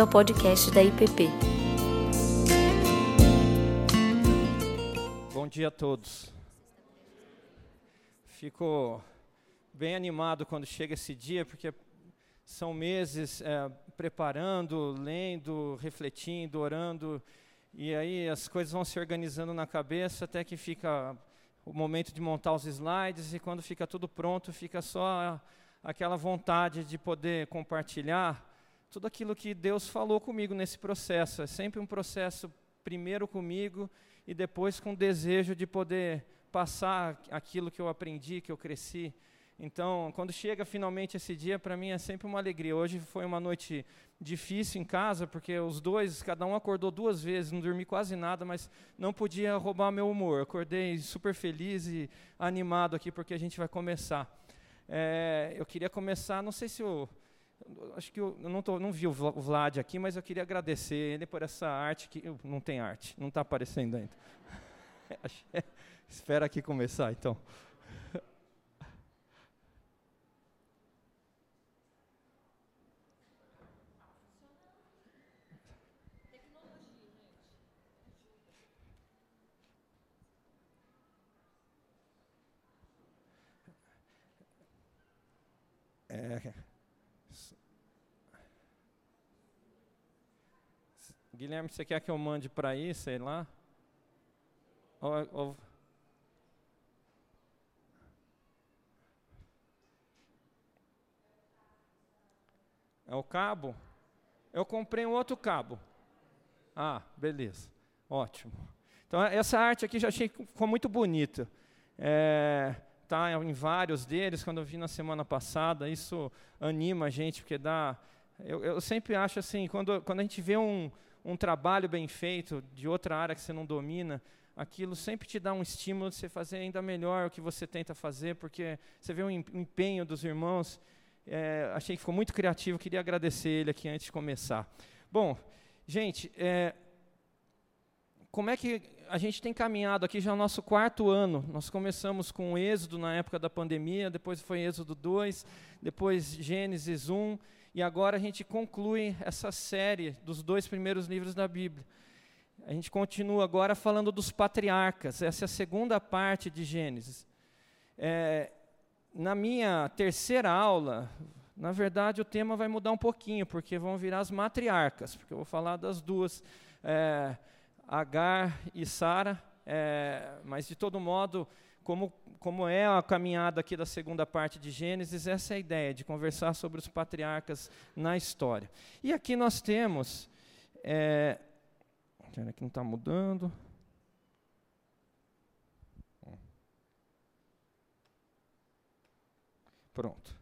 bem-vindo ao podcast da IPP. Bom dia a todos. Fico bem animado quando chega esse dia, porque são meses é, preparando, lendo, refletindo, orando, e aí as coisas vão se organizando na cabeça até que fica o momento de montar os slides, e quando fica tudo pronto, fica só aquela vontade de poder compartilhar tudo aquilo que Deus falou comigo nesse processo. É sempre um processo primeiro comigo e depois com o desejo de poder passar aquilo que eu aprendi, que eu cresci. Então, quando chega finalmente esse dia, para mim é sempre uma alegria. Hoje foi uma noite difícil em casa, porque os dois, cada um acordou duas vezes, não dormi quase nada, mas não podia roubar meu humor. Acordei super feliz e animado aqui, porque a gente vai começar. É, eu queria começar, não sei se eu. Acho que eu, não, tô, não vi o Vlad aqui, mas eu queria agradecer ele por essa arte que. Não tem arte, não está aparecendo ainda. Espera aqui começar, então. É... Guilherme, você quer que eu mande para aí, sei lá? Ou, ou... É o cabo? Eu comprei um outro cabo. Ah, beleza. Ótimo. Então, essa arte aqui já achei ficou muito bonita. É, está em vários deles, quando eu vi na semana passada, isso anima a gente, porque dá. Eu, eu sempre acho assim, quando, quando a gente vê um, um trabalho bem feito de outra área que você não domina, aquilo sempre te dá um estímulo de você fazer ainda melhor o que você tenta fazer, porque você vê o empenho dos irmãos. É, achei que ficou muito criativo, queria agradecer ele aqui antes de começar. Bom, gente, é, como é que a gente tem caminhado aqui já é o nosso quarto ano. Nós começamos com o Êxodo na época da pandemia, depois foi Êxodo 2, depois Gênesis 1, e agora a gente conclui essa série dos dois primeiros livros da Bíblia. A gente continua agora falando dos patriarcas, essa é a segunda parte de Gênesis. É, na minha terceira aula, na verdade o tema vai mudar um pouquinho, porque vão virar as matriarcas, porque eu vou falar das duas. É, Agar e Sara, é, mas de todo modo, como, como é a caminhada aqui da segunda parte de Gênesis, essa é a ideia, de conversar sobre os patriarcas na história. E aqui nós temos. É, aqui não está mudando. Pronto.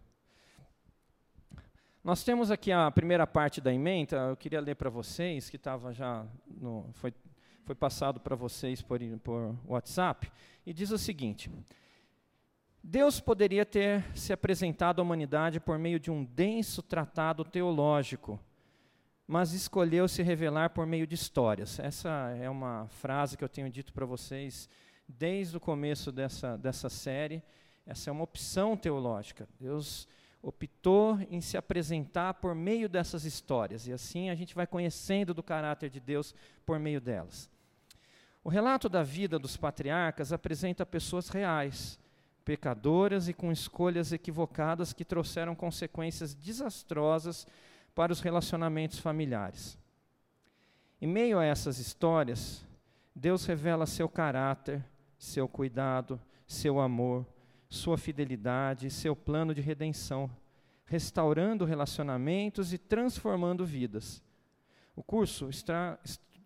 Nós temos aqui a primeira parte da emenda, eu queria ler para vocês, que estava já no, foi foi passado para vocês por, por WhatsApp, e diz o seguinte: Deus poderia ter se apresentado à humanidade por meio de um denso tratado teológico, mas escolheu se revelar por meio de histórias. Essa é uma frase que eu tenho dito para vocês desde o começo dessa, dessa série. Essa é uma opção teológica. Deus optou em se apresentar por meio dessas histórias, e assim a gente vai conhecendo do caráter de Deus por meio delas. O relato da vida dos patriarcas apresenta pessoas reais, pecadoras e com escolhas equivocadas que trouxeram consequências desastrosas para os relacionamentos familiares. Em meio a essas histórias, Deus revela seu caráter, seu cuidado, seu amor, sua fidelidade e seu plano de redenção, restaurando relacionamentos e transformando vidas. O curso está,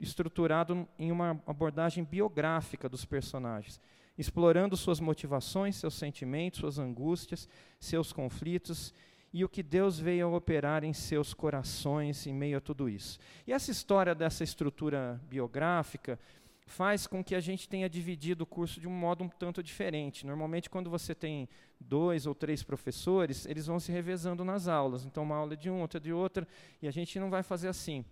estruturado em uma abordagem biográfica dos personagens, explorando suas motivações, seus sentimentos, suas angústias, seus conflitos e o que Deus veio a operar em seus corações em meio a tudo isso. E essa história dessa estrutura biográfica faz com que a gente tenha dividido o curso de um modo um tanto diferente. Normalmente, quando você tem dois ou três professores, eles vão se revezando nas aulas. Então, uma aula é de um, outra de outra, e a gente não vai fazer assim.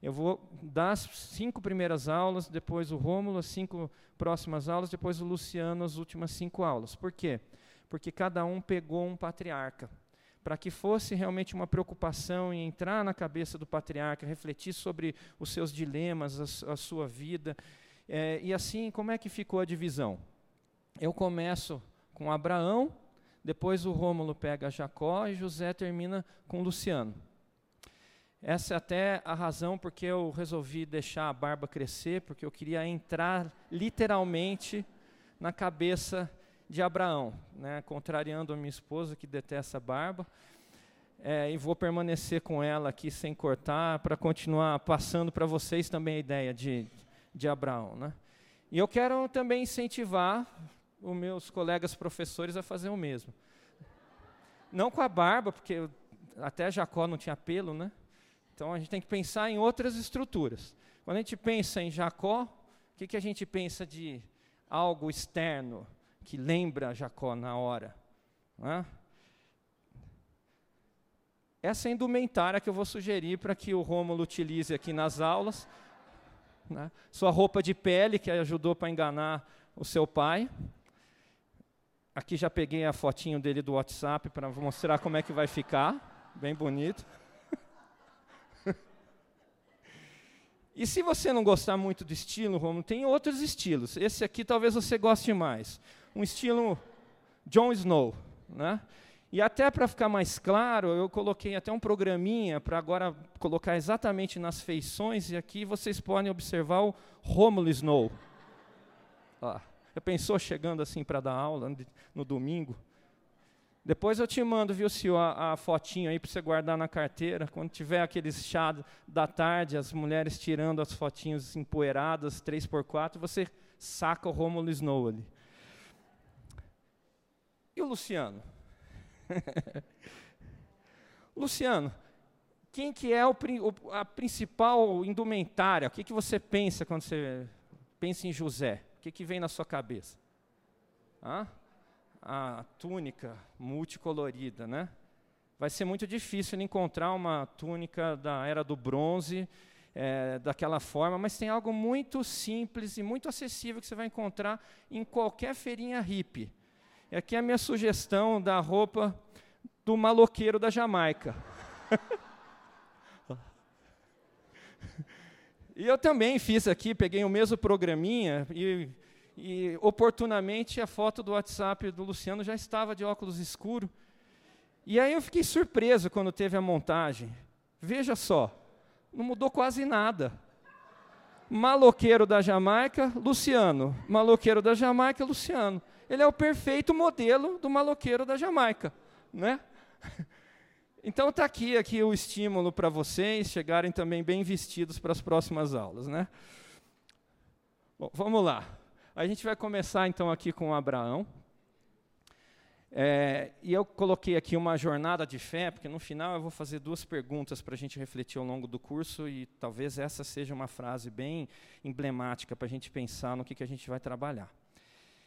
Eu vou dar as cinco primeiras aulas, depois o Rômulo, as cinco próximas aulas, depois o Luciano, as últimas cinco aulas. Por quê? Porque cada um pegou um patriarca, para que fosse realmente uma preocupação em entrar na cabeça do patriarca, refletir sobre os seus dilemas, a, a sua vida. É, e assim, como é que ficou a divisão? Eu começo com Abraão, depois o Rômulo pega Jacó e José termina com Luciano. Essa é até a razão porque eu resolvi deixar a barba crescer, porque eu queria entrar literalmente na cabeça de Abraão, né, contrariando a minha esposa que detesta a barba. É, e vou permanecer com ela aqui sem cortar para continuar passando para vocês também a ideia de, de Abraão. Né? E eu quero também incentivar os meus colegas professores a fazer o mesmo. Não com a barba, porque até Jacó não tinha pelo, né? Então a gente tem que pensar em outras estruturas. Quando a gente pensa em Jacó, o que, que a gente pensa de algo externo que lembra Jacó na hora? Né? Essa é indumentária que eu vou sugerir para que o Rômulo utilize aqui nas aulas. Né? Sua roupa de pele, que ajudou para enganar o seu pai. Aqui já peguei a fotinho dele do WhatsApp para mostrar como é que vai ficar. Bem bonito. E se você não gostar muito do estilo, Romulo, tem outros estilos. Esse aqui talvez você goste mais. Um estilo Jon Snow. Né? E até para ficar mais claro, eu coloquei até um programinha para agora colocar exatamente nas feições, e aqui vocês podem observar o Romulo Snow. Ó. Já pensou chegando assim para dar aula no domingo? Depois eu te mando, viu, Sil, a, a fotinho aí para você guardar na carteira. Quando tiver aqueles chá da tarde, as mulheres tirando as fotinhos empoeiradas, 3x4, você saca o Romulo Snow ali. E o Luciano? Luciano, quem que é o, a principal indumentária? O que, que você pensa quando você pensa em José? O que, que vem na sua cabeça? Hã? A túnica multicolorida, né? Vai ser muito difícil encontrar uma túnica da era do bronze é, daquela forma, mas tem algo muito simples e muito acessível que você vai encontrar em qualquer feirinha hippie. E aqui é a minha sugestão da roupa do maloqueiro da Jamaica. E eu também fiz aqui, peguei o mesmo programinha e, e oportunamente a foto do WhatsApp do Luciano já estava de óculos escuro. E aí eu fiquei surpreso quando teve a montagem. Veja só, não mudou quase nada. Maloqueiro da Jamaica, Luciano. Maloqueiro da Jamaica, Luciano. Ele é o perfeito modelo do maloqueiro da Jamaica, né? Então está aqui, aqui o estímulo para vocês chegarem também bem vestidos para as próximas aulas. Né? Bom, vamos lá. A gente vai começar então aqui com Abraão. É, e eu coloquei aqui uma jornada de fé, porque no final eu vou fazer duas perguntas para a gente refletir ao longo do curso, e talvez essa seja uma frase bem emblemática para a gente pensar no que, que a gente vai trabalhar.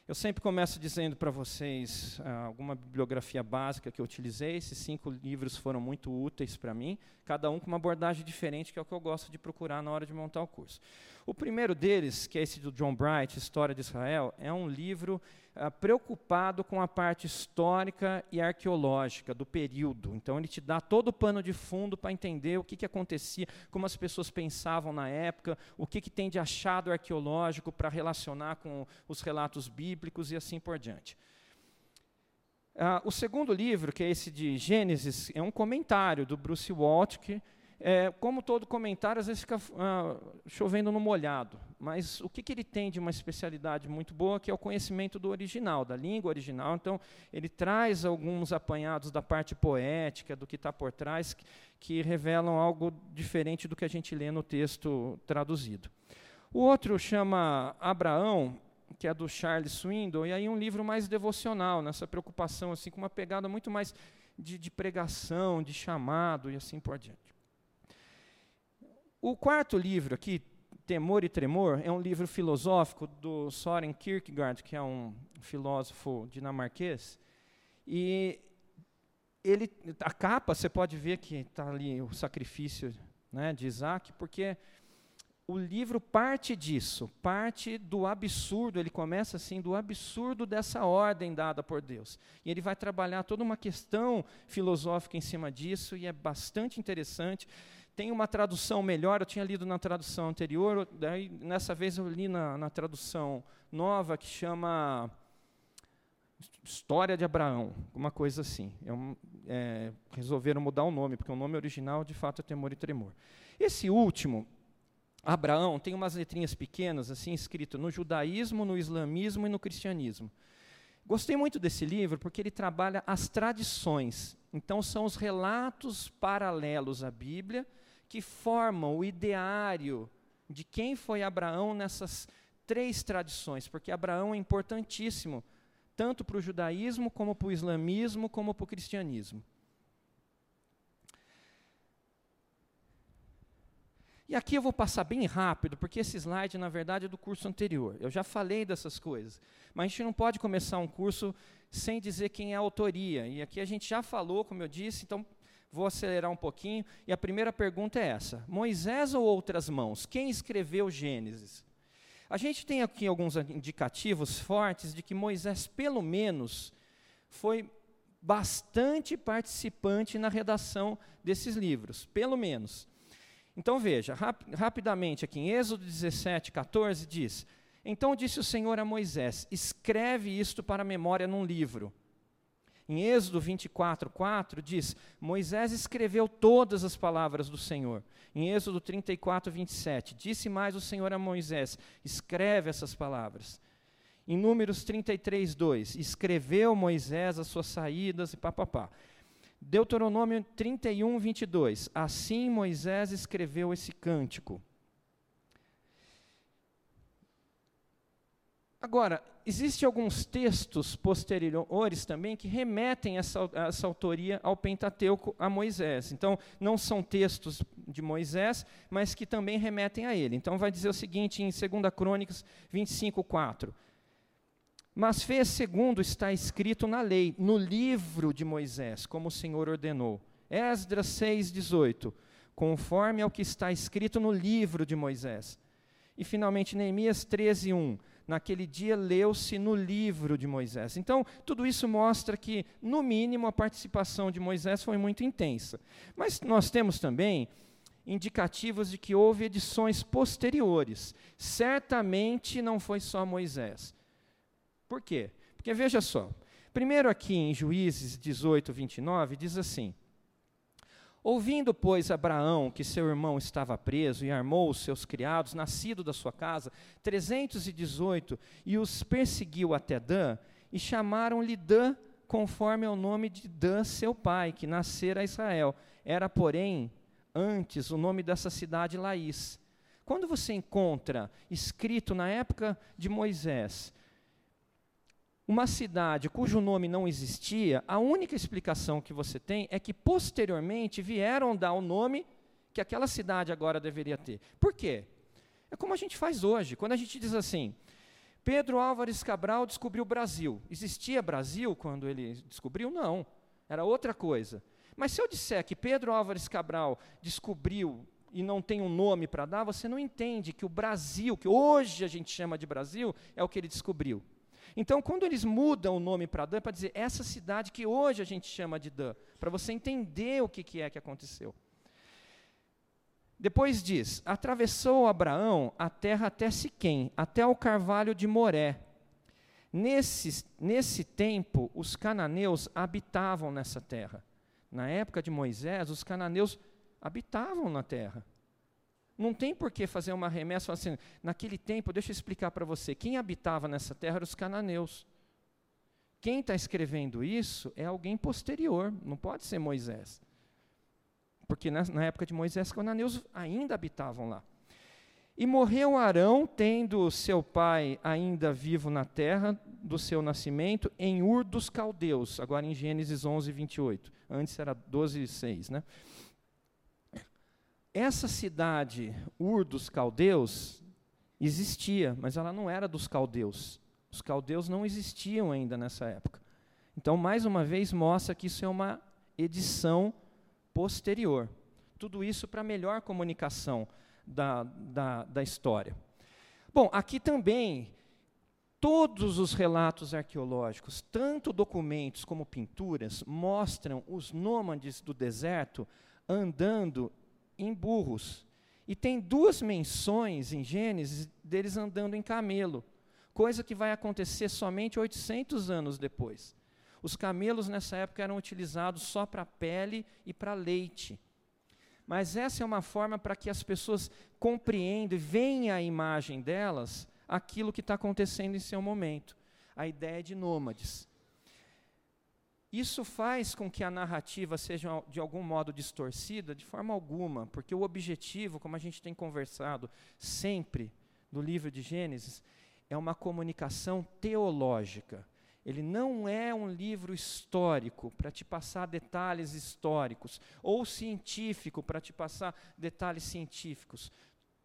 Eu sempre começo dizendo para vocês ah, alguma bibliografia básica que eu utilizei. Esses cinco livros foram muito úteis para mim, cada um com uma abordagem diferente, que é o que eu gosto de procurar na hora de montar o curso. O primeiro deles, que é esse do John Bright, História de Israel, é um livro ah, preocupado com a parte histórica e arqueológica do período. Então, ele te dá todo o pano de fundo para entender o que, que acontecia, como as pessoas pensavam na época, o que, que tem de achado arqueológico para relacionar com os relatos bíblicos e assim por diante. Ah, o segundo livro, que é esse de Gênesis, é um comentário do Bruce Waltke, que é, como todo comentário, às vezes fica ah, chovendo no molhado, mas o que, que ele tem de uma especialidade muito boa, que é o conhecimento do original, da língua original. Então, ele traz alguns apanhados da parte poética, do que está por trás, que, que revelam algo diferente do que a gente lê no texto traduzido. O outro chama Abraão, que é do Charles Swindoll, e aí um livro mais devocional, nessa preocupação, assim, com uma pegada muito mais de, de pregação, de chamado e assim por diante. O quarto livro aqui, Temor e Tremor, é um livro filosófico do Soren Kierkegaard, que é um filósofo dinamarquês. E ele, a capa, você pode ver que está ali o sacrifício né, de Isaac, porque o livro parte disso, parte do absurdo, ele começa assim, do absurdo dessa ordem dada por Deus. E ele vai trabalhar toda uma questão filosófica em cima disso, e é bastante interessante. Tem uma tradução melhor, eu tinha lido na tradução anterior, daí, nessa vez eu li na, na tradução nova, que chama História de Abraão, uma coisa assim. É um, é, resolveram mudar o nome, porque o nome original, de fato, é Temor e Tremor. Esse último, Abraão, tem umas letrinhas pequenas, assim, escrito no judaísmo, no islamismo e no cristianismo. Gostei muito desse livro porque ele trabalha as tradições. Então, são os relatos paralelos à Bíblia que formam o ideário de quem foi Abraão nessas três tradições, porque Abraão é importantíssimo tanto para o judaísmo, como para o islamismo, como para o cristianismo. E aqui eu vou passar bem rápido, porque esse slide, na verdade, é do curso anterior. Eu já falei dessas coisas. Mas a gente não pode começar um curso sem dizer quem é a autoria. E aqui a gente já falou, como eu disse, então vou acelerar um pouquinho. E a primeira pergunta é essa: Moisés ou outras mãos? Quem escreveu Gênesis? A gente tem aqui alguns indicativos fortes de que Moisés, pelo menos, foi bastante participante na redação desses livros, pelo menos. Então veja, rap rapidamente aqui, em Êxodo 17, 14, diz: Então disse o Senhor a Moisés: Escreve isto para a memória num livro em Êxodo 24, 4 diz: Moisés escreveu todas as palavras do Senhor. Em Êxodo 34, 27, disse mais o Senhor a Moisés: escreve essas palavras. Em Números 33, 2, escreveu Moisés as suas saídas e papapá. Deuteronômio 31, 22, assim Moisés escreveu esse cântico. Agora, existem alguns textos posteriores também que remetem essa, essa autoria ao Pentateuco, a Moisés. Então, não são textos de Moisés, mas que também remetem a ele. Então, vai dizer o seguinte em 2 Crônicas 25, 4. Mas fez segundo está escrito na lei, no livro de Moisés, como o Senhor ordenou. Esdras 6, 18. Conforme ao que está escrito no livro de Moisés. E, finalmente, Neemias 13, 1 naquele dia leu-se no livro de Moisés. Então, tudo isso mostra que, no mínimo, a participação de Moisés foi muito intensa. Mas nós temos também indicativos de que houve edições posteriores. Certamente não foi só Moisés. Por quê? Porque veja só, primeiro aqui em Juízes 18, 29, diz assim: Ouvindo, pois, Abraão que seu irmão estava preso e armou os seus criados, nascido da sua casa, trezentos e dezoito, os perseguiu até Dan, e chamaram-lhe Dan, conforme ao nome de Dan, seu pai, que nascera a Israel. Era, porém, antes o nome dessa cidade Laís. Quando você encontra escrito na época de Moisés, uma cidade cujo nome não existia, a única explicação que você tem é que posteriormente vieram dar o nome que aquela cidade agora deveria ter. Por quê? É como a gente faz hoje. Quando a gente diz assim, Pedro Álvares Cabral descobriu o Brasil. Existia Brasil quando ele descobriu? Não. Era outra coisa. Mas se eu disser que Pedro Álvares Cabral descobriu e não tem um nome para dar, você não entende que o Brasil, que hoje a gente chama de Brasil, é o que ele descobriu. Então, quando eles mudam o nome para Dan, é para dizer essa cidade que hoje a gente chama de Dan, para você entender o que, que é que aconteceu. Depois diz: atravessou Abraão a terra até Siquém, até o carvalho de Moré. Nesse, nesse tempo, os cananeus habitavam nessa terra. Na época de Moisés, os cananeus habitavam na terra. Não tem por que fazer uma remessa assim, naquele tempo, deixa eu explicar para você, quem habitava nessa terra eram os cananeus. Quem está escrevendo isso é alguém posterior, não pode ser Moisés. Porque na, na época de Moisés, os cananeus ainda habitavam lá. E morreu Arão, tendo seu pai ainda vivo na terra do seu nascimento, em Ur dos Caldeus, agora em Gênesis 11, 28. Antes era 12, 6, né? Essa cidade, Ur dos Caldeus, existia, mas ela não era dos caldeus. Os caldeus não existiam ainda nessa época. Então, mais uma vez, mostra que isso é uma edição posterior. Tudo isso para melhor comunicação da, da, da história. Bom, aqui também, todos os relatos arqueológicos, tanto documentos como pinturas, mostram os nômades do deserto andando em burros. E tem duas menções em Gênesis deles andando em camelo, coisa que vai acontecer somente 800 anos depois. Os camelos nessa época eram utilizados só para pele e para leite. Mas essa é uma forma para que as pessoas compreendam e venham a imagem delas aquilo que está acontecendo em seu momento. A ideia de nômades. Isso faz com que a narrativa seja de algum modo distorcida? De forma alguma, porque o objetivo, como a gente tem conversado sempre no livro de Gênesis, é uma comunicação teológica. Ele não é um livro histórico para te passar detalhes históricos, ou científico para te passar detalhes científicos.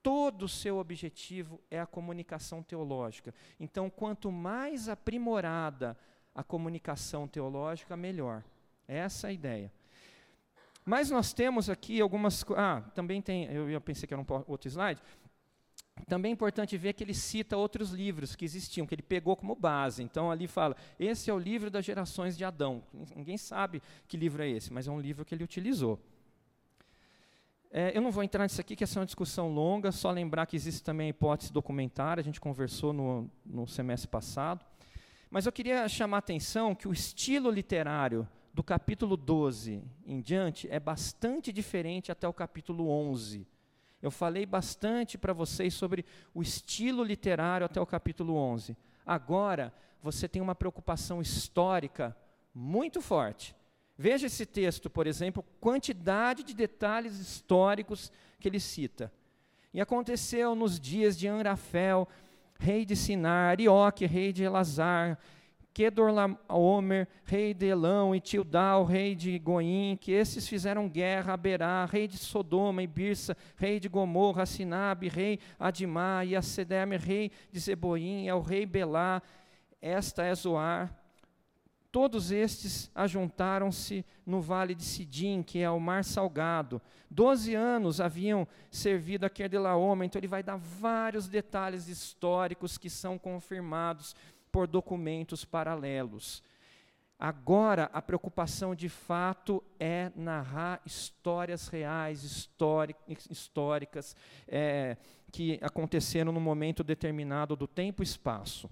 Todo o seu objetivo é a comunicação teológica. Então, quanto mais aprimorada a comunicação teológica, melhor. Essa é a ideia. Mas nós temos aqui algumas. Ah, também tem. Eu pensei que era um outro slide. Também é importante ver que ele cita outros livros que existiam, que ele pegou como base. Então, ali fala: esse é o livro das gerações de Adão. Ninguém sabe que livro é esse, mas é um livro que ele utilizou. É, eu não vou entrar nisso aqui, que essa é uma discussão longa, só lembrar que existe também a hipótese documentária, a gente conversou no, no semestre passado. Mas eu queria chamar a atenção que o estilo literário do capítulo 12 em diante é bastante diferente até o capítulo 11 eu falei bastante para vocês sobre o estilo literário até o capítulo 11. Agora, você tem uma preocupação histórica muito forte. Veja esse texto, por exemplo, quantidade de detalhes históricos que ele cita. E aconteceu nos dias de Anrafel, rei de Sinar, Arioque, rei de Elazar, Kedorlaomer, rei de Elão, e Tildal, rei de Goim, que esses fizeram guerra a Berá, rei de Sodoma e Birsa, rei de Gomorra, Sinabe, rei Adimá, e Acedeme, rei de Zeboim, é o rei Belá, esta é Zoar. Todos estes ajuntaram-se no vale de Sidim, que é o mar salgado. Doze anos haviam servido a Kedelaoma, então ele vai dar vários detalhes históricos que são confirmados por documentos paralelos. Agora, a preocupação de fato é narrar histórias reais, históricas, é, que aconteceram no momento determinado do tempo e espaço.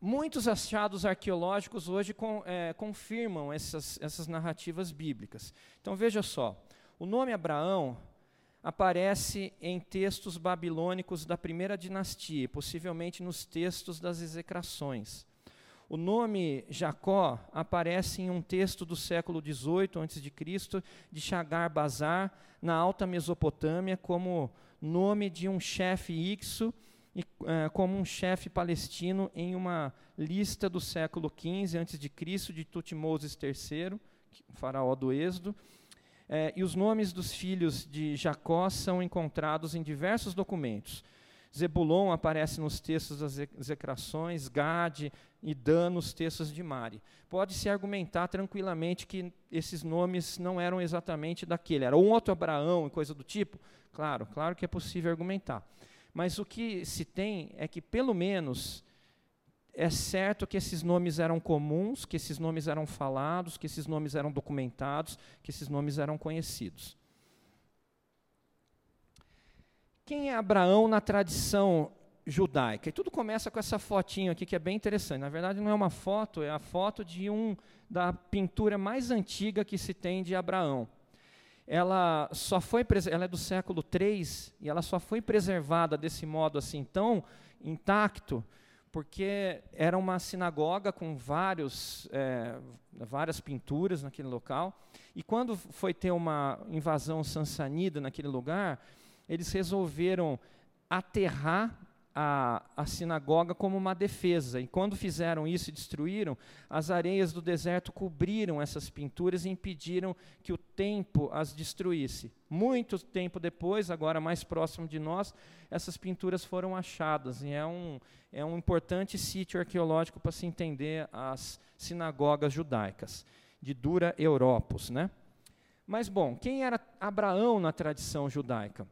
Muitos achados arqueológicos hoje com, é, confirmam essas, essas narrativas bíblicas. Então veja só: o nome Abraão aparece em textos babilônicos da primeira dinastia, possivelmente nos textos das execrações. O nome Jacó aparece em um texto do século XVIII a.C., de Chagar Bazar, na Alta Mesopotâmia, como nome de um chefe ixo, e, é, como um chefe palestino em uma lista do século XV a.C. de Tutmoses III, faraó do Êxodo, é, e os nomes dos filhos de Jacó são encontrados em diversos documentos. Zebulon aparece nos textos das execrações, Gade e Dan nos textos de Mari. Pode-se argumentar tranquilamente que esses nomes não eram exatamente daquele, era um outro Abraão e coisa do tipo. Claro, claro que é possível argumentar. Mas o que se tem é que, pelo menos, é certo que esses nomes eram comuns, que esses nomes eram falados, que esses nomes eram documentados, que esses nomes eram conhecidos. Quem é Abraão na tradição judaica? E tudo começa com essa fotinho aqui que é bem interessante. Na verdade, não é uma foto, é a foto de um da pintura mais antiga que se tem de Abraão. Ela só foi ela é do século III e ela só foi preservada desse modo assim tão intacto porque era uma sinagoga com vários, é, várias pinturas naquele local. E quando foi ter uma invasão sansanida naquele lugar, eles resolveram aterrar a, a sinagoga como uma defesa. E quando fizeram isso e destruíram, as areias do deserto cobriram essas pinturas e impediram que o tempo as destruísse. Muito tempo depois, agora mais próximo de nós, essas pinturas foram achadas. E é um, é um importante sítio arqueológico para se entender as sinagogas judaicas, de Dura Europos. Né? Mas, bom, quem era Abraão na tradição judaica?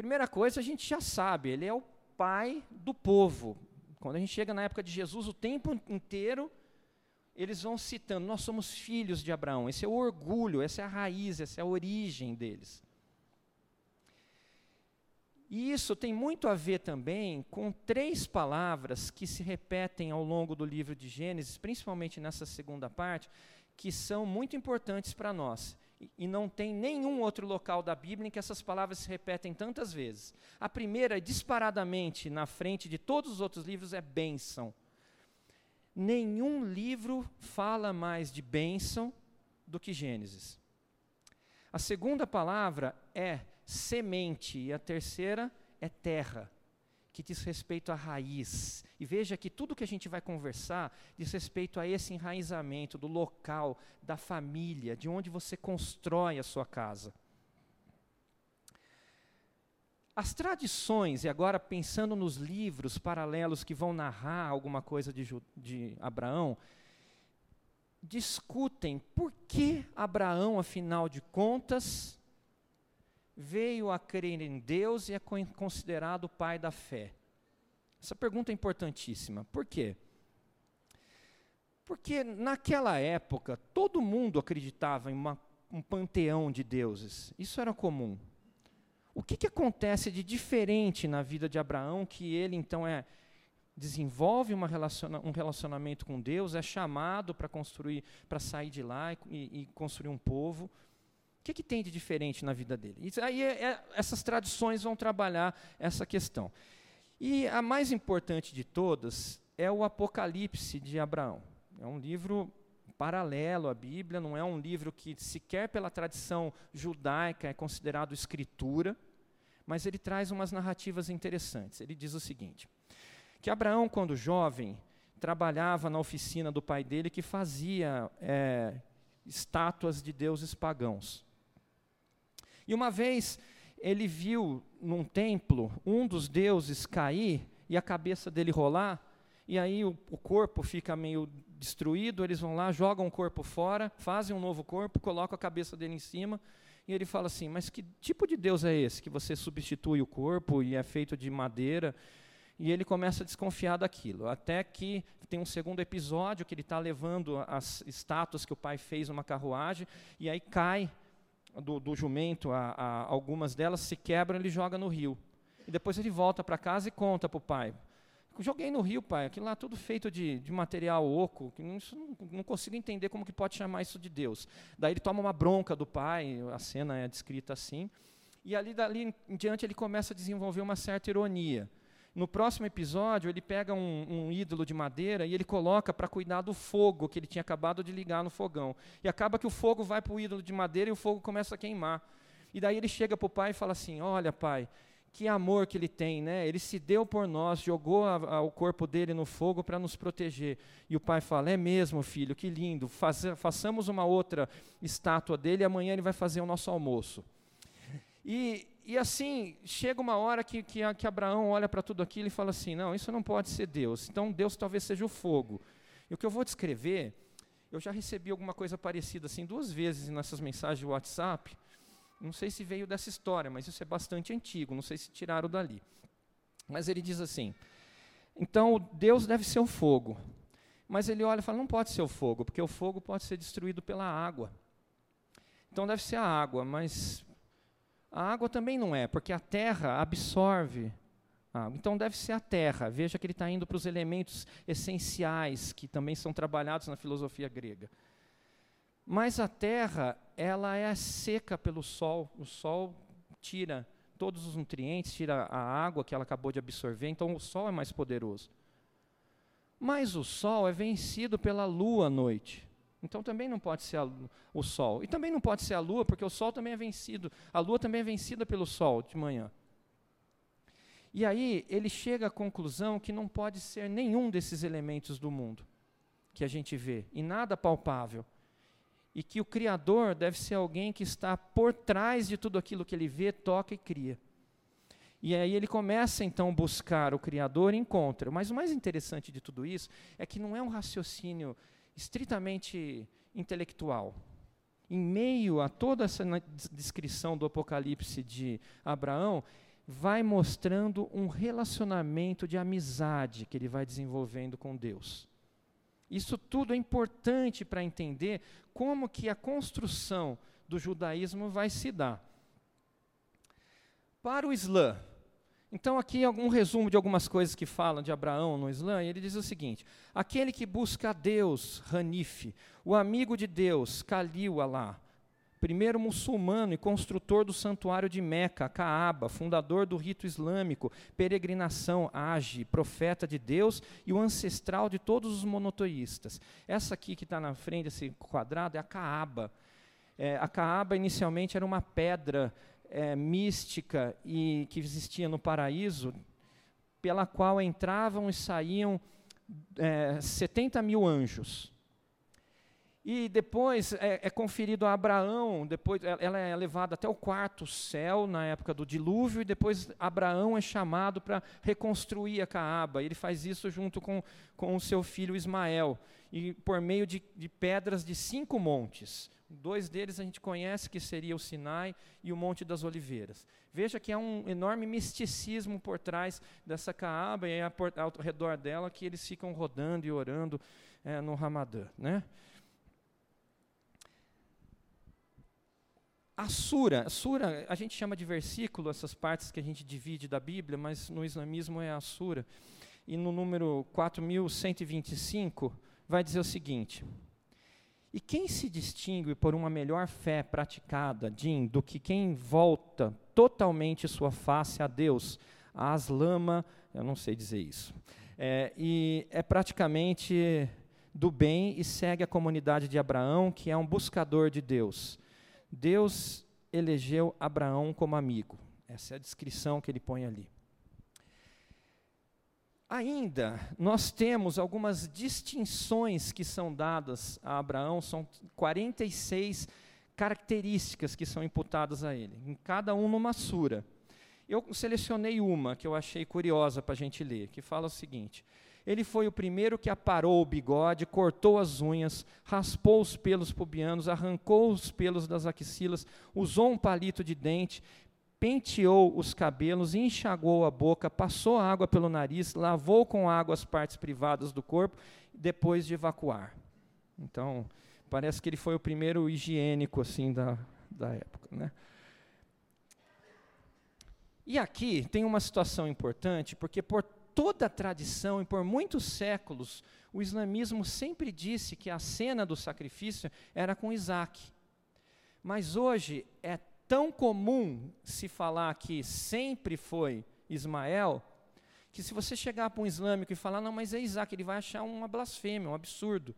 Primeira coisa, a gente já sabe, ele é o pai do povo. Quando a gente chega na época de Jesus, o tempo inteiro eles vão citando: nós somos filhos de Abraão. Esse é o orgulho, essa é a raiz, essa é a origem deles. E isso tem muito a ver também com três palavras que se repetem ao longo do livro de Gênesis, principalmente nessa segunda parte, que são muito importantes para nós. E não tem nenhum outro local da Bíblia em que essas palavras se repetem tantas vezes. A primeira, disparadamente na frente de todos os outros livros, é bênção. Nenhum livro fala mais de bênção do que Gênesis. A segunda palavra é semente, e a terceira é terra, que diz respeito à raiz. E veja que tudo que a gente vai conversar diz respeito a esse enraizamento do local, da família, de onde você constrói a sua casa. As tradições, e agora pensando nos livros paralelos que vão narrar alguma coisa de, de Abraão, discutem por que Abraão, afinal de contas, veio a crer em Deus e é considerado o pai da fé? Essa pergunta é importantíssima. Por quê? Porque naquela época todo mundo acreditava em uma, um panteão de deuses. Isso era comum. O que, que acontece de diferente na vida de Abraão que ele então é desenvolve relaciona um relacionamento com Deus, é chamado para construir, para sair de lá e, e construir um povo? O que, que, tem de diferente na vida dele? Isso aí é, é, essas tradições vão trabalhar essa questão. E a mais importante de todas é o Apocalipse de Abraão. É um livro paralelo à Bíblia, não é um livro que sequer pela tradição judaica é considerado escritura, mas ele traz umas narrativas interessantes. Ele diz o seguinte: que Abraão, quando jovem, trabalhava na oficina do pai dele que fazia é, estátuas de deuses pagãos. E uma vez ele viu num templo um dos deuses cair e a cabeça dele rolar, e aí o, o, corpo fica meio destruído, eles vão lá, jogam o corpo fora, fazem um novo corpo, colocam a cabeça dele em cima, e ele fala assim: Mas que tipo de Deus é esse que você substitui o corpo e é feito de madeira? E ele começa a desconfiar daquilo, até que tem um segundo episódio que ele está levando as estátuas que o pai fez numa carruagem, e aí cai do, do jumento, a, a, algumas delas se quebram, ele joga no rio. E depois ele volta para casa e conta para o pai. Joguei no rio, pai, aquilo lá tudo feito de, de material oco, que não, não, consigo entender como que pode chamar isso de Deus. Daí ele toma uma bronca do pai, a cena é descrita assim, e ali dali em diante ele começa a desenvolver uma certa ironia. No próximo episódio, ele pega um, um ídolo de madeira e ele coloca para cuidar do fogo que ele tinha acabado de ligar no fogão. E acaba que o fogo vai para o ídolo de madeira e o fogo começa a queimar. E daí ele chega para o pai e fala assim: Olha, pai, que amor que ele tem, né? Ele se deu por nós, jogou a, a, o corpo dele no fogo para nos proteger. E o pai fala: É mesmo, filho, que lindo. Faz, façamos uma outra estátua dele e amanhã ele vai fazer o nosso almoço. E, e assim, chega uma hora que, que, que Abraão olha para tudo aquilo e fala assim: Não, isso não pode ser Deus. Então Deus talvez seja o fogo. E o que eu vou descrever, eu já recebi alguma coisa parecida assim duas vezes nessas mensagens de WhatsApp. Não sei se veio dessa história, mas isso é bastante antigo, não sei se tiraram dali. Mas ele diz assim: então Deus deve ser o fogo. Mas ele olha e fala: não pode ser o fogo, porque o fogo pode ser destruído pela água. Então deve ser a água, mas a água também não é, porque a terra absorve. Ah, então deve ser a terra. Veja que ele está indo para os elementos essenciais que também são trabalhados na filosofia grega. Mas a terra, ela é seca pelo sol. O sol tira todos os nutrientes, tira a água que ela acabou de absorver, então o sol é mais poderoso. Mas o sol é vencido pela lua à noite. Então também não pode ser a, o sol. E também não pode ser a lua, porque o sol também é vencido. A lua também é vencida pelo sol de manhã. E aí ele chega à conclusão que não pode ser nenhum desses elementos do mundo que a gente vê, e nada palpável e que o Criador deve ser alguém que está por trás de tudo aquilo que ele vê, toca e cria. E aí ele começa então a buscar o Criador e encontra. Mas o mais interessante de tudo isso é que não é um raciocínio estritamente intelectual. em meio a toda essa descrição do Apocalipse de Abraão, vai mostrando um relacionamento de amizade que ele vai desenvolvendo com Deus. Isso tudo é importante para entender como que a construção do judaísmo vai se dar. Para o Islã, então, aqui um resumo de algumas coisas que falam de Abraão no Islã, ele diz o seguinte: aquele que busca a Deus, Hanif, o amigo de Deus, Khalil Allah, primeiro muçulmano e construtor do santuário de Meca, Kaaba, fundador do rito islâmico, peregrinação, age, profeta de Deus e o ancestral de todos os monoteístas. Essa aqui que está na frente, esse quadrado, é a Kaaba. É, a Kaaba inicialmente era uma pedra é, mística e que existia no paraíso, pela qual entravam e saíam é, 70 mil anjos. E depois é, é, conferido a Abraão, depois ela é levada até o quarto céu na época do dilúvio, e depois Abraão é chamado para reconstruir a Caaba. Ele faz isso junto com, com o seu filho Ismael, e por meio de, de pedras de cinco montes. Dois deles a gente conhece, que seria o Sinai e o Monte das Oliveiras. Veja que há um enorme misticismo por trás dessa Caaba e ao redor dela que eles ficam rodando e orando é, no Ramadã. Né? A sura, sura, a gente chama de versículo essas partes que a gente divide da Bíblia, mas no islamismo é a sura. E no número 4125 vai dizer o seguinte: e quem se distingue por uma melhor fé praticada, Jim, do que quem volta totalmente sua face a Deus, a aslama, eu não sei dizer isso, é, e é praticamente do bem e segue a comunidade de Abraão, que é um buscador de Deus. Deus elegeu Abraão como amigo. Essa é a descrição que ele põe ali. Ainda, nós temos algumas distinções que são dadas a Abraão, são 46 características que são imputadas a ele, em cada um numa sura. Eu selecionei uma que eu achei curiosa para a gente ler, que fala o seguinte: Ele foi o primeiro que aparou o bigode, cortou as unhas, raspou os pelos pubianos, arrancou os pelos das axilas, usou um palito de dente, penteou os cabelos, enxagou a boca, passou água pelo nariz, lavou com água as partes privadas do corpo, depois de evacuar. Então, parece que ele foi o primeiro higiênico assim da, da época. Né? E aqui tem uma situação importante, porque por toda a tradição e por muitos séculos, o islamismo sempre disse que a cena do sacrifício era com Isaac. Mas hoje é tão comum se falar que sempre foi Ismael, que se você chegar para um islâmico e falar, não, mas é Isaac, ele vai achar uma blasfêmia, um absurdo.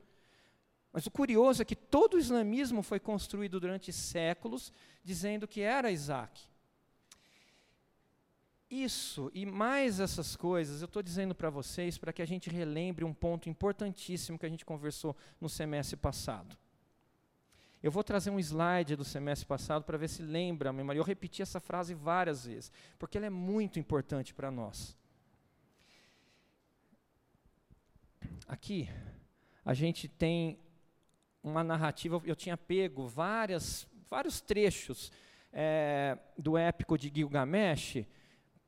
Mas o curioso é que todo o islamismo foi construído durante séculos dizendo que era Isaac. Isso e mais essas coisas eu estou dizendo para vocês para que a gente relembre um ponto importantíssimo que a gente conversou no semestre passado. Eu vou trazer um slide do semestre passado para ver se lembra a memória. Eu repeti essa frase várias vezes, porque ela é muito importante para nós. Aqui, a gente tem uma narrativa, eu tinha pego várias, vários trechos é, do épico de Gilgamesh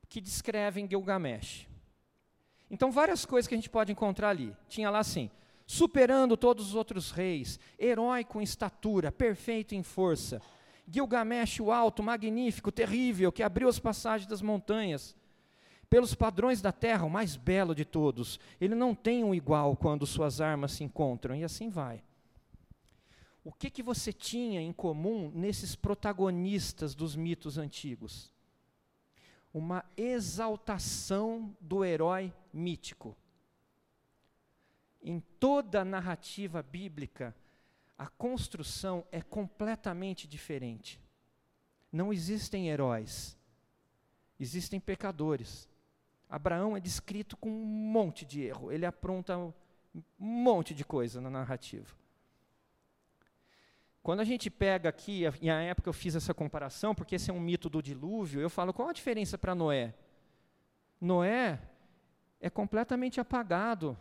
que descrevem Gilgamesh. Então, várias coisas que a gente pode encontrar ali. Tinha lá assim: superando todos os outros reis, heróico em estatura, perfeito em força. Gilgamesh o alto, magnífico, terrível, que abriu as passagens das montanhas. Pelos padrões da terra, o mais belo de todos. Ele não tem um igual quando suas armas se encontram, e assim vai. O que, que você tinha em comum nesses protagonistas dos mitos antigos? Uma exaltação do herói mítico em toda a narrativa bíblica, a construção é completamente diferente. Não existem heróis, existem pecadores. Abraão é descrito com um monte de erro, ele apronta um monte de coisa na narrativa. Quando a gente pega aqui, e na época eu fiz essa comparação, porque esse é um mito do dilúvio, eu falo qual a diferença para Noé? Noé é completamente apagado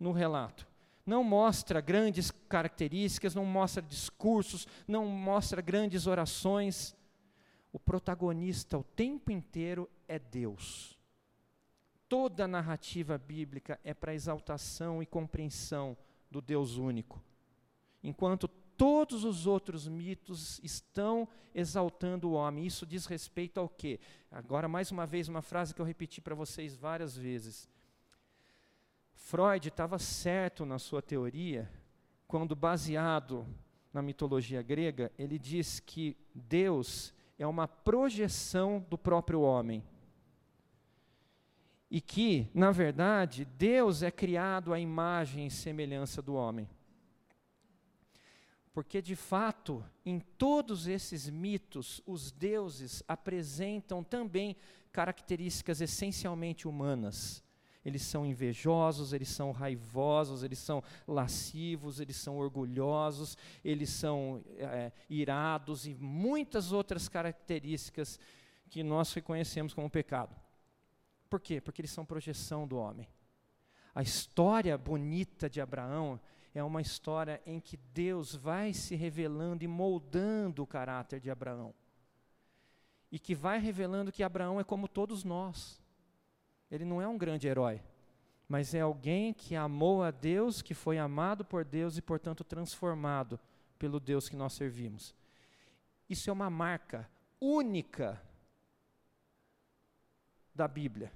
no relato. não mostra grandes características, não mostra discursos, não mostra grandes orações. O protagonista o tempo inteiro é Deus. Toda a narrativa bíblica é para exaltação e compreensão do Deus único. Enquanto todos os outros mitos estão exaltando o homem. Isso diz respeito ao quê? Agora, mais uma vez, uma frase que eu repeti para vocês várias vezes. Freud estava certo na sua teoria quando, baseado na mitologia grega, ele diz que Deus é uma projeção do próprio homem. E que, na verdade, Deus é criado à imagem e semelhança do homem. Porque, de fato, em todos esses mitos, os deuses apresentam também características essencialmente humanas. Eles são invejosos, eles são raivosos, eles são lascivos, eles são orgulhosos, eles são é, irados e muitas outras características que nós reconhecemos como pecado. Por quê? Porque eles são projeção do homem. A história bonita de Abraão é uma história em que Deus vai se revelando e moldando o caráter de Abraão. E que vai revelando que Abraão é como todos nós. Ele não é um grande herói, mas é alguém que amou a Deus, que foi amado por Deus e, portanto, transformado pelo Deus que nós servimos. Isso é uma marca única da Bíblia.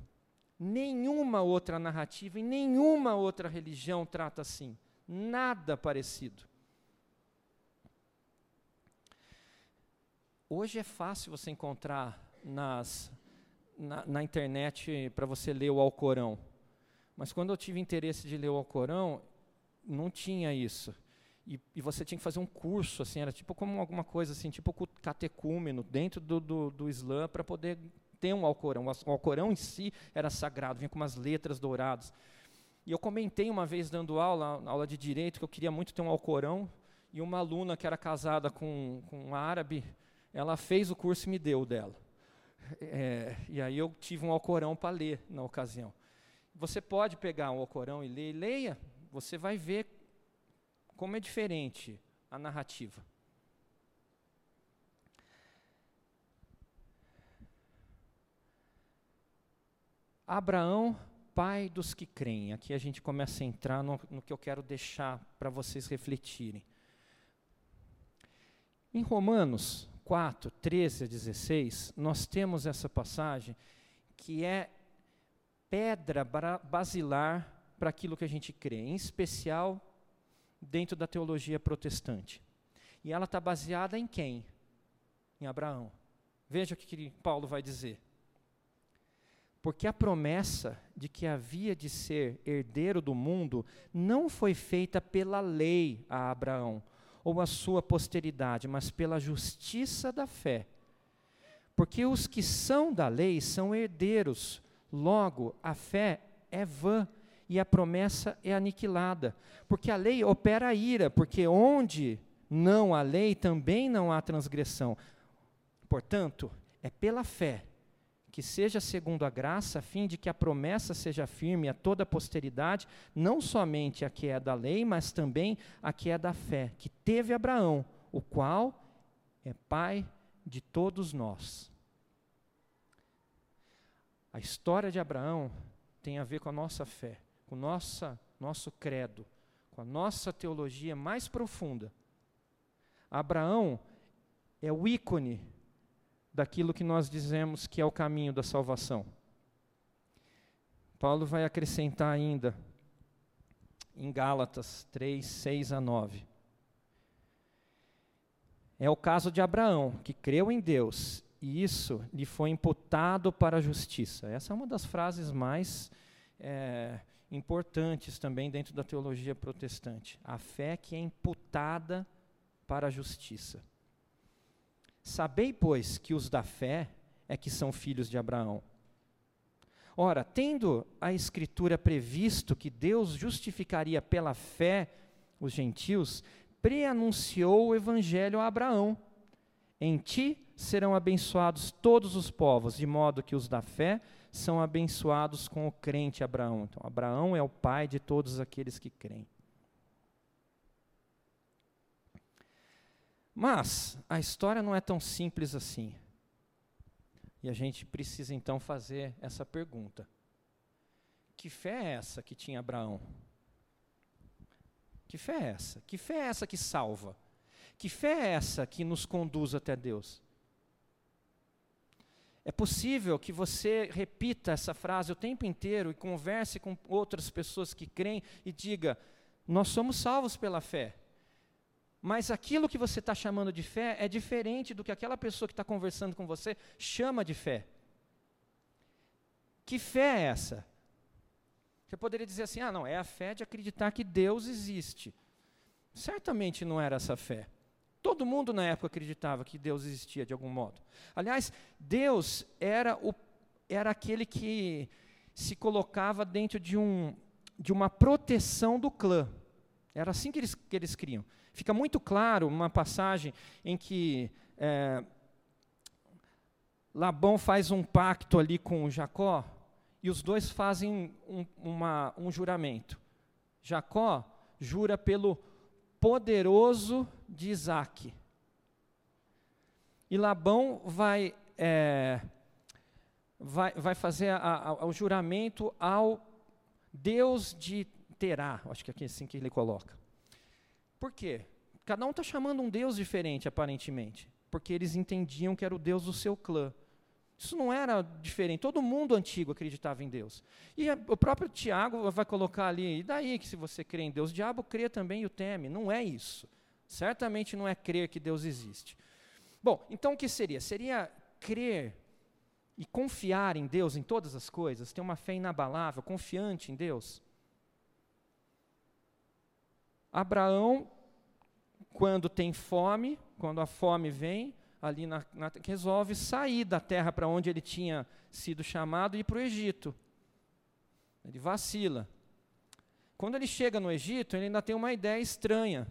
Nenhuma outra narrativa e nenhuma outra religião trata assim. Nada parecido. Hoje é fácil você encontrar nas, na, na internet para você ler o Alcorão. Mas quando eu tive interesse de ler o Alcorão, não tinha isso. E, e, você tinha que fazer um curso, assim, era tipo como alguma coisa assim, tipo catecúmeno, dentro do, do, do Islã, para poder ter um Alcorão. O Alcorão em si era sagrado, vinha com umas letras douradas. E eu comentei uma vez dando aula, aula de direito, que eu queria muito ter um Alcorão, e uma aluna que era casada com, com um árabe, ela fez o curso e me deu dela. É, e aí eu tive um Alcorão para ler na ocasião. Você pode pegar um Alcorão e ler, e leia, você vai ver como é diferente a narrativa. Abraão pai dos que creem. Aqui a gente começa a entrar no, no que eu quero deixar para vocês refletirem. Em Romanos 4, 13 a 16, nós temos essa passagem que é pedra basilar para aquilo que a gente crê, em especial dentro da teologia protestante. E ela está baseada em quem? Em Abraão. Veja o que, Paulo vai dizer. Porque a promessa de que havia de ser herdeiro do mundo não foi feita pela lei a Abraão ou a sua posteridade, mas pela justiça da fé. Porque os que são da lei são herdeiros, logo a fé é vã e a promessa é aniquilada. Porque a lei opera a ira, porque onde não há lei também não há transgressão. Portanto, é pela fé que seja segundo a graça, a fim de que a promessa seja firme a toda a posteridade, não somente a que é da lei, mas também a que é da fé, que teve Abraão, o qual é pai de todos nós. A história de Abraão tem a ver com a nossa fé, com nossa nosso credo, com a nossa teologia mais profunda. Abraão é o ícone daquilo que nós dizemos que é o caminho da salvação. Paulo vai acrescentar ainda em Gálatas 3, 6 a 9. É o caso de Abraão, que creu em Deus e isso lhe foi imputado para a justiça. Essa é uma das frases mais é, importantes também dentro da teologia protestante. A fé que é imputada para a justiça. Sabei, pois, que os da fé é que são filhos de Abraão. Ora, tendo a Escritura previsto que Deus justificaria pela fé os gentios, preanunciou o Evangelho a Abraão. Em ti serão abençoados todos os povos, de modo que os da fé são abençoados com o crente Abraão. Então, Abraão é o pai de todos aqueles que creem. Mas a história não é tão simples assim. E a gente precisa então fazer essa pergunta: Que fé é essa que tinha Abraão? Que fé é essa? Que fé é essa que salva? Que fé é essa que nos conduz até Deus? É possível que você repita essa frase o tempo inteiro e converse com outras pessoas que creem e diga: Nós somos salvos pela fé. Mas aquilo que você está chamando de fé é diferente do que aquela pessoa que está conversando com você chama de fé. Que fé é essa? Você poderia dizer assim: ah, não, é a fé de acreditar que Deus existe. Certamente não era essa fé. Todo mundo na época acreditava que Deus existia de algum modo. Aliás, Deus era, o, era aquele que se colocava dentro de, um, de uma proteção do clã. Era assim que eles, que eles criam. Fica muito claro uma passagem em que é, Labão faz um pacto ali com Jacó e os dois fazem um, uma, um juramento. Jacó jura pelo poderoso de Isaac. E Labão vai, é, vai, vai fazer a, a, o juramento ao Deus de Terá, acho que é assim que ele coloca. Por quê? Cada um está chamando um Deus diferente, aparentemente, porque eles entendiam que era o Deus do seu clã. Isso não era diferente. Todo mundo antigo acreditava em Deus. E o próprio Tiago vai colocar ali, e daí que se você crê em Deus, o diabo crê também e o teme. Não é isso. Certamente não é crer que Deus existe. Bom, então o que seria? Seria crer e confiar em Deus em todas as coisas, ter uma fé inabalável, confiante em Deus. Abraão, quando tem fome, quando a fome vem, ali na, na, resolve sair da terra para onde ele tinha sido chamado e ir para o Egito. Ele vacila. Quando ele chega no Egito, ele ainda tem uma ideia estranha.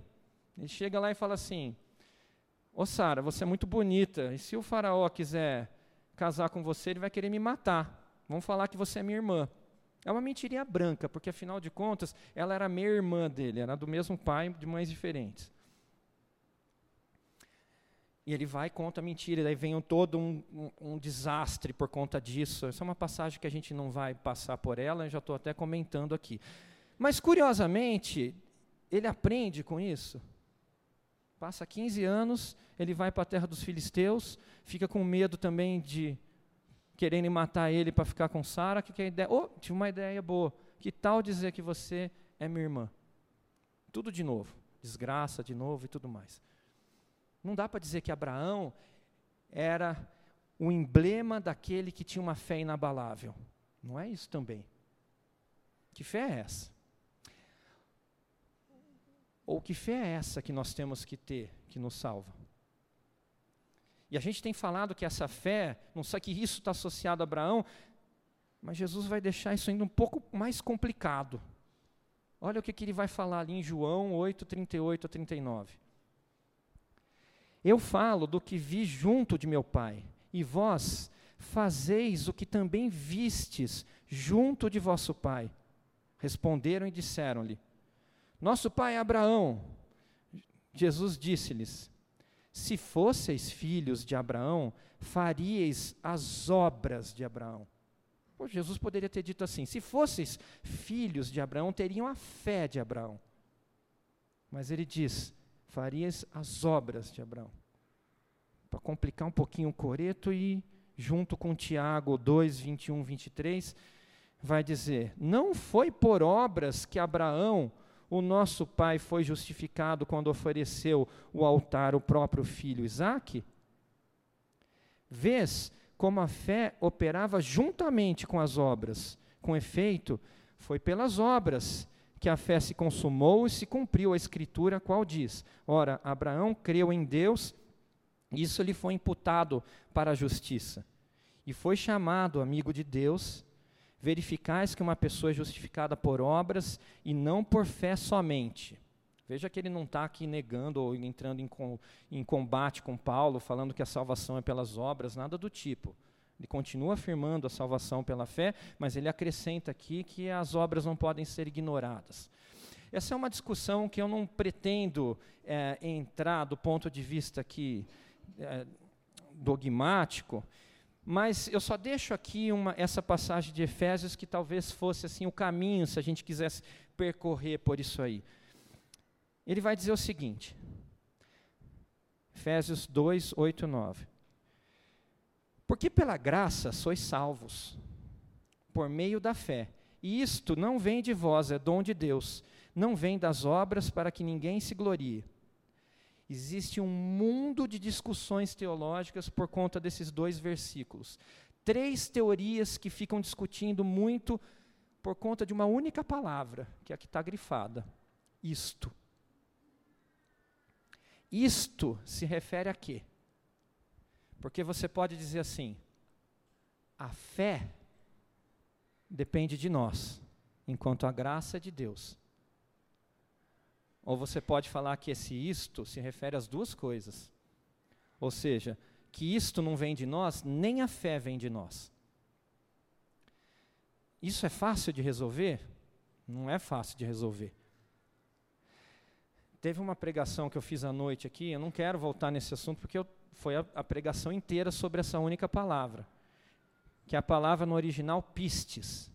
Ele chega lá e fala assim: Ô Sara, você é muito bonita, e se o faraó quiser casar com você, ele vai querer me matar. Vamos falar que você é minha irmã. É uma mentirinha branca, porque afinal de contas, ela era meia irmã dele, era do mesmo pai, de mães diferentes. E ele vai e conta a mentira, e daí vem um, todo um, um, um, desastre por conta disso. Essa é uma passagem que a gente não vai passar por ela, já estou até comentando aqui. Mas, curiosamente, ele aprende com isso. Passa 15 anos, ele vai para a terra dos filisteus, fica com medo também de quererem matar ele para ficar com Sara. Que, que é a ideia? Oh, tive uma ideia boa. Que tal dizer que você é minha irmã? Tudo de novo. Desgraça de novo e tudo mais. Não dá para dizer que Abraão era o emblema daquele que tinha uma fé inabalável. Não é isso também. Que fé é essa? Ou que fé é essa que nós temos que ter, que nos salva? E a gente tem falado que essa fé, não sei que isso está associado a Abraão, mas Jesus vai deixar isso ainda um pouco mais complicado. Olha o que, que ele vai falar ali em João 8, 38 a 39. Eu falo do que vi junto de meu Pai, e vós fazeis o que também vistes junto de vosso Pai. Responderam e disseram-lhe: Nosso pai Abraão. Jesus disse-lhes: Se fosseis filhos de Abraão, faríeis as obras de Abraão. Pô, Jesus poderia ter dito assim: Se fosseis filhos de Abraão, teriam a fé de Abraão. Mas ele diz: farias as obras de Abraão. Para complicar um pouquinho o coreto e junto com Tiago 2, 21, 23, vai dizer: Não foi por obras que Abraão, o nosso pai, foi justificado quando ofereceu o altar o próprio filho Isaque? Vês como a fé operava juntamente com as obras. Com efeito, foi pelas obras que a fé se consumou e se cumpriu a escritura, qual diz: Ora, Abraão creu em Deus, isso lhe foi imputado para a justiça. E foi chamado amigo de Deus. Verificais que uma pessoa é justificada por obras e não por fé somente. Veja que ele não está aqui negando ou entrando em, em combate com Paulo, falando que a salvação é pelas obras, nada do tipo. Ele continua afirmando a salvação pela fé, mas ele acrescenta aqui que as obras não podem ser ignoradas. Essa é uma discussão que eu não pretendo é, entrar do ponto de vista aqui é, dogmático, mas eu só deixo aqui uma, essa passagem de Efésios que talvez fosse assim o caminho, se a gente quisesse percorrer por isso aí. Ele vai dizer o seguinte, Efésios 2, 8 9. Porque pela graça sois salvos, por meio da fé. E isto não vem de vós, é dom de Deus. Não vem das obras para que ninguém se glorie. Existe um mundo de discussões teológicas por conta desses dois versículos. Três teorias que ficam discutindo muito por conta de uma única palavra, que é a que está grifada: isto. Isto se refere a quê? Porque você pode dizer assim: a fé depende de nós, enquanto a graça é de Deus. Ou você pode falar que esse isto se refere às duas coisas. Ou seja, que isto não vem de nós, nem a fé vem de nós. Isso é fácil de resolver? Não é fácil de resolver. Teve uma pregação que eu fiz à noite aqui, eu não quero voltar nesse assunto porque eu, foi a, a pregação inteira sobre essa única palavra, que é a palavra no original pistes.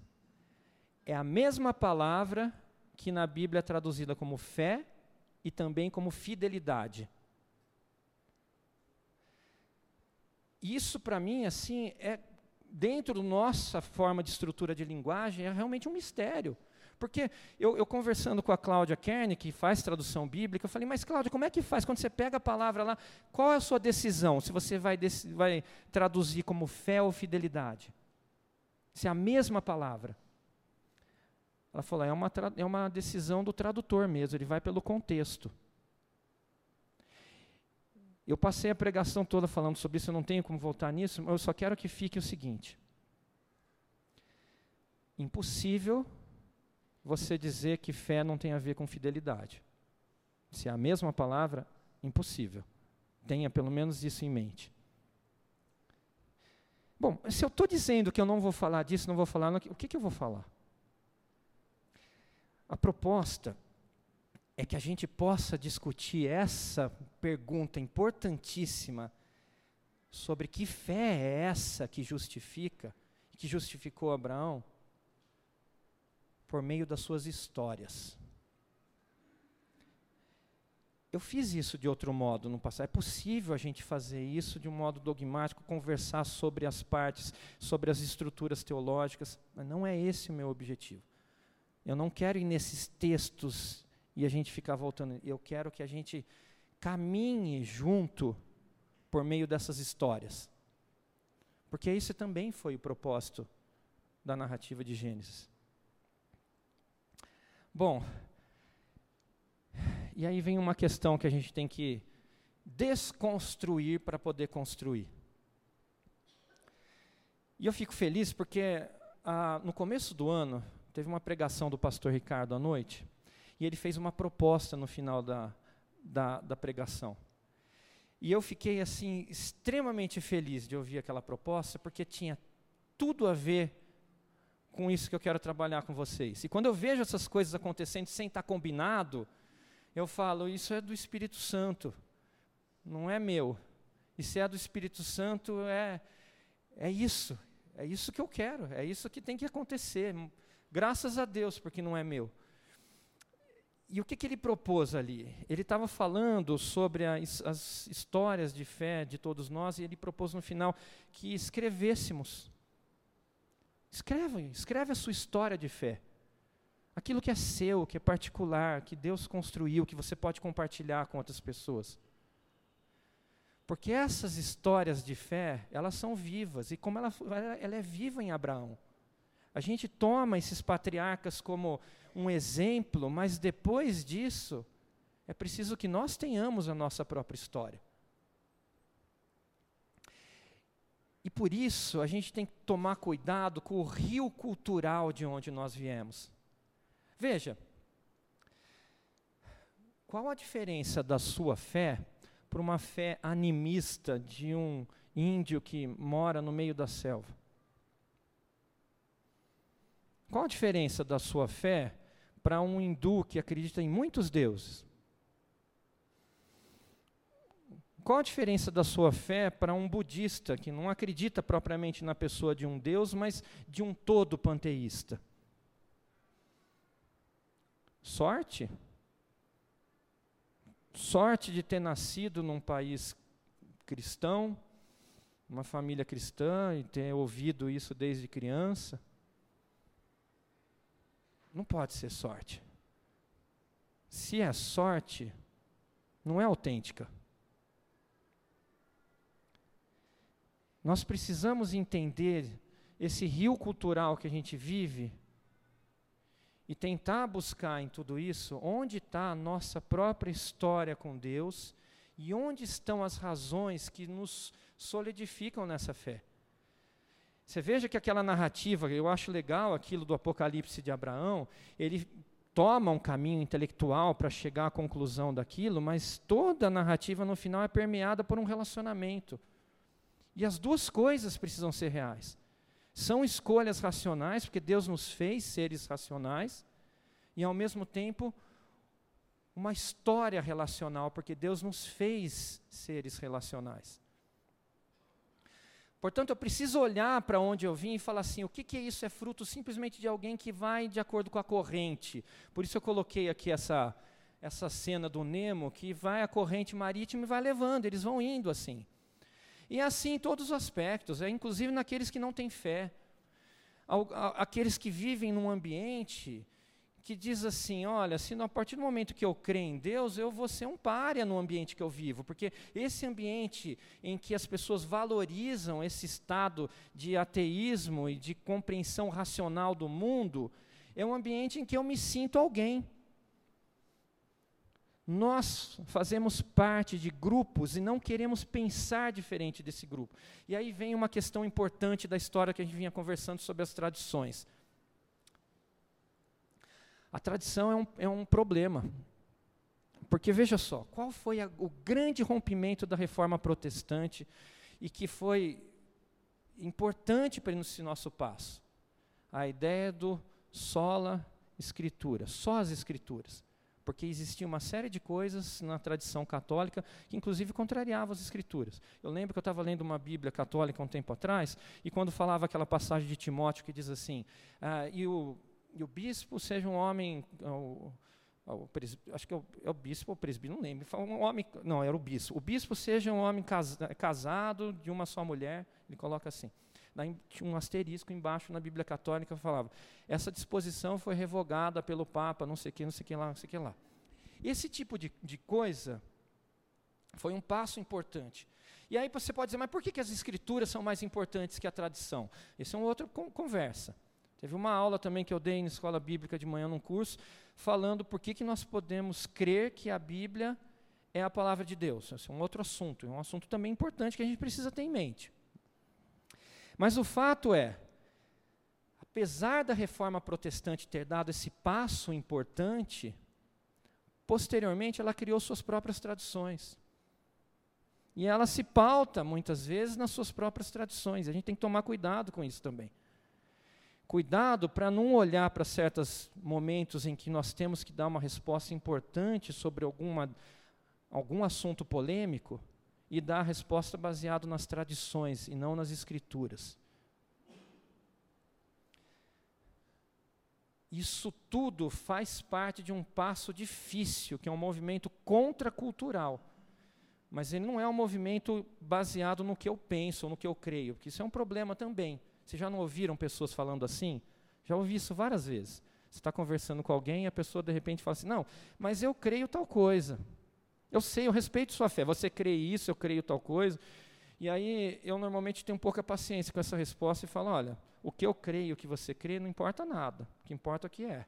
É a mesma palavra que na Bíblia é traduzida como fé e também como fidelidade. Isso para mim assim é dentro da nossa forma de estrutura de linguagem é realmente um mistério. Porque eu, eu, conversando com a Cláudia Kern, que faz tradução bíblica, eu falei, mas Cláudia, como é que faz? Quando você pega a palavra lá, qual é a sua decisão? Se você vai, vai traduzir como fé ou fidelidade? Se é a mesma palavra. Ela falou: é uma, é uma decisão do tradutor mesmo, ele vai pelo contexto. Eu passei a pregação toda falando sobre isso, eu não tenho como voltar nisso, mas eu só quero que fique o seguinte: impossível você dizer que fé não tem a ver com fidelidade. Se é a mesma palavra, impossível. Tenha pelo menos isso em mente. Bom, se eu estou dizendo que eu não vou falar disso, não vou falar, o que, que eu vou falar? A proposta é que a gente possa discutir essa pergunta importantíssima sobre que fé é essa que justifica, que justificou Abraão, por meio das suas histórias. Eu fiz isso de outro modo no passado. É possível a gente fazer isso de um modo dogmático, conversar sobre as partes, sobre as estruturas teológicas, mas não é esse o meu objetivo. Eu não quero ir nesses textos e a gente ficar voltando. Eu quero que a gente caminhe junto por meio dessas histórias. Porque esse também foi o propósito da narrativa de Gênesis. Bom, e aí vem uma questão que a gente tem que desconstruir para poder construir. E eu fico feliz porque ah, no começo do ano, Teve uma pregação do pastor Ricardo à noite, e ele fez uma proposta no final da, da, da pregação. E eu fiquei assim extremamente feliz de ouvir aquela proposta, porque tinha tudo a ver com isso que eu quero trabalhar com vocês. E quando eu vejo essas coisas acontecendo sem estar combinado, eu falo, isso é do Espírito Santo, não é meu. E se é do Espírito Santo, é, é isso, é isso que eu quero, é isso que tem que acontecer. Graças a Deus, porque não é meu. E o que, que ele propôs ali? Ele estava falando sobre as, as, histórias de fé de todos nós e ele propôs no final que escrevêssemos. Escreve, escreve a sua história de fé. Aquilo que é seu, que é particular, que Deus construiu, que você pode compartilhar com outras pessoas. Porque essas histórias de fé, elas são vivas. E como ela, ela é viva em Abraão. A gente toma esses patriarcas como um exemplo, mas depois disso, é preciso que nós tenhamos a nossa própria história. E por isso a gente tem que tomar cuidado com o rio cultural de onde nós viemos. Veja, qual a diferença da sua fé para uma fé animista de um índio que mora no meio da selva? Qual a diferença da sua fé para um hindu que acredita em muitos deuses? Qual a diferença da sua fé para um budista que não acredita propriamente na pessoa de um Deus, mas de um todo panteísta? Sorte? Sorte de ter nascido num país cristão, uma família cristã e ter ouvido isso desde criança. Não pode ser sorte. Se é sorte, não é autêntica. Nós precisamos entender esse rio cultural que a gente vive e tentar buscar em tudo isso onde está a nossa própria história com Deus e onde estão as razões que nos solidificam nessa fé. Você veja que aquela narrativa, eu acho legal aquilo do Apocalipse de Abraão, ele toma um caminho intelectual para chegar à conclusão daquilo, mas toda a narrativa no final é permeada por um relacionamento. E as duas coisas precisam ser reais. São escolhas racionais, porque Deus nos fez seres racionais, e ao mesmo tempo uma história relacional, porque Deus nos fez seres relacionais. Portanto, eu preciso olhar para onde eu vim e falar assim: o que, que é isso? É fruto simplesmente de alguém que vai de acordo com a corrente. Por isso eu coloquei aqui essa, essa cena do Nemo, que vai a corrente marítima e vai levando, eles vão indo assim. E é assim em todos os aspectos, é inclusive naqueles que não têm fé. Aqueles que vivem num ambiente que diz assim: olha, se a partir do momento que eu creio em Deus, eu vou ser um párea no ambiente que eu vivo, porque esse ambiente em que as pessoas valorizam esse estado de ateísmo e de compreensão racional do mundo, é um ambiente em que eu me sinto alguém. Nós fazemos parte de grupos e não queremos pensar diferente desse grupo. E aí vem uma questão importante da história que a gente vinha conversando sobre as tradições. A tradição é um, é um problema. Porque veja só, qual foi a, o grande rompimento da reforma protestante e que foi importante para esse nosso passo? A ideia do sola escritura, só as escrituras porque existia uma série de coisas na tradição católica que, inclusive, contrariavam as escrituras. Eu lembro que eu estava lendo uma Bíblia católica um tempo atrás, e quando falava aquela passagem de Timóteo que diz assim: ah, e, o, e o bispo seja um homem. O, o, acho que é o, é o bispo ou presbítero, não lembro. Um homem, não, era o bispo. O bispo seja um homem casado de uma só mulher. Ele coloca assim tinha um asterisco embaixo na Bíblia Católica falava: essa disposição foi revogada pelo Papa, não sei o que, não sei o que lá, não sei o que lá. Esse tipo de, de coisa foi um passo importante. E aí você pode dizer, mas por que, que as escrituras são mais importantes que a tradição? Isso é uma outra conversa. Teve uma aula também que eu dei na escola bíblica de manhã num curso, falando por que, que nós podemos crer que a Bíblia é a palavra de Deus. Esse é um outro assunto, é um assunto também importante que a gente precisa ter em mente. Mas o fato é, apesar da reforma protestante ter dado esse passo importante, posteriormente ela criou suas próprias tradições. E ela se pauta, muitas vezes, nas suas próprias tradições. A gente tem que tomar cuidado com isso também. Cuidado para não olhar para certos momentos em que nós temos que dar uma resposta importante sobre alguma, algum assunto polêmico e dar a resposta baseado nas tradições e não nas escrituras. Isso tudo faz parte de um passo difícil, que é um movimento contracultural. Mas ele não é um movimento baseado no que eu penso ou no que eu creio, porque isso é um problema também. Vocês já não ouviram pessoas falando assim? Já ouvi isso várias vezes. Você está conversando com alguém e a pessoa de repente fala assim: Não, mas eu creio tal coisa. Eu sei, eu respeito sua fé. Você crê isso, eu creio tal coisa. E aí eu normalmente tenho pouca paciência com essa resposta e falo: olha, o que eu creio, o que você crê, não importa nada. O que importa é o que é.